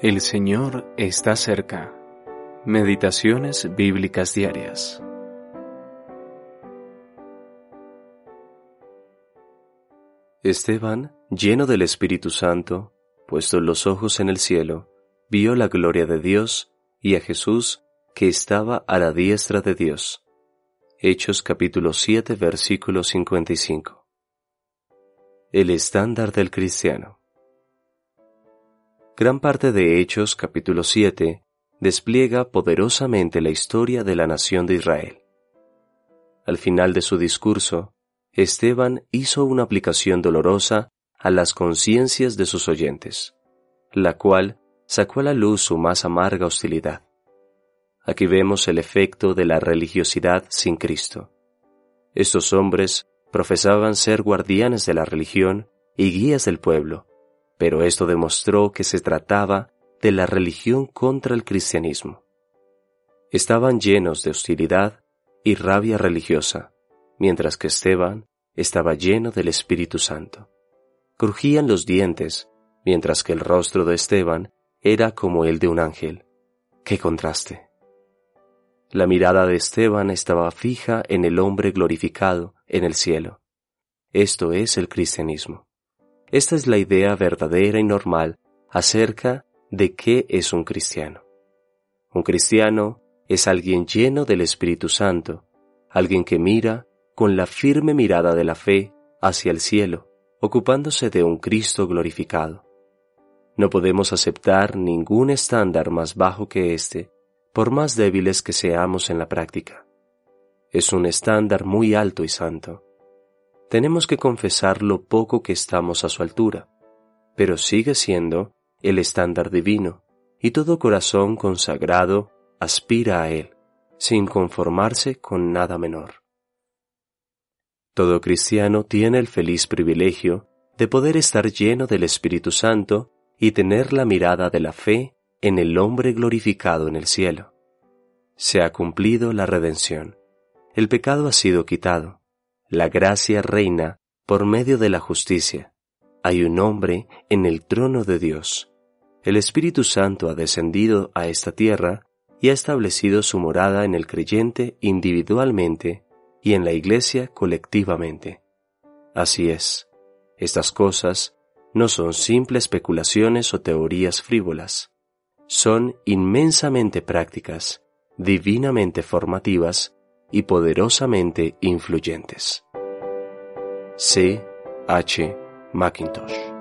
El Señor está cerca. Meditaciones bíblicas diarias. Esteban, lleno del Espíritu Santo, puestos los ojos en el cielo, vio la gloria de Dios y a Jesús que estaba a la diestra de Dios. Hechos capítulo 7 versículo 55. El estándar del cristiano. Gran parte de Hechos capítulo 7 despliega poderosamente la historia de la nación de Israel. Al final de su discurso, Esteban hizo una aplicación dolorosa a las conciencias de sus oyentes, la cual sacó a la luz su más amarga hostilidad. Aquí vemos el efecto de la religiosidad sin Cristo. Estos hombres profesaban ser guardianes de la religión y guías del pueblo, pero esto demostró que se trataba de la religión contra el cristianismo. Estaban llenos de hostilidad y rabia religiosa, mientras que Esteban estaba lleno del Espíritu Santo. Crujían los dientes, mientras que el rostro de Esteban era como el de un ángel. ¡Qué contraste! La mirada de Esteban estaba fija en el hombre glorificado en el cielo. Esto es el cristianismo. Esta es la idea verdadera y normal acerca de qué es un cristiano. Un cristiano es alguien lleno del Espíritu Santo, alguien que mira con la firme mirada de la fe hacia el cielo, ocupándose de un Cristo glorificado. No podemos aceptar ningún estándar más bajo que este, por más débiles que seamos en la práctica. Es un estándar muy alto y santo tenemos que confesar lo poco que estamos a su altura, pero sigue siendo el estándar divino, y todo corazón consagrado aspira a él, sin conformarse con nada menor. Todo cristiano tiene el feliz privilegio de poder estar lleno del Espíritu Santo y tener la mirada de la fe en el hombre glorificado en el cielo. Se ha cumplido la redención. El pecado ha sido quitado la gracia reina por medio de la justicia. Hay un hombre en el trono de Dios. El Espíritu Santo ha descendido a esta tierra y ha establecido su morada en el creyente individualmente y en la iglesia colectivamente. Así es, estas cosas no son simples especulaciones o teorías frívolas, son inmensamente prácticas, divinamente formativas y poderosamente influyentes. C. H. Macintosh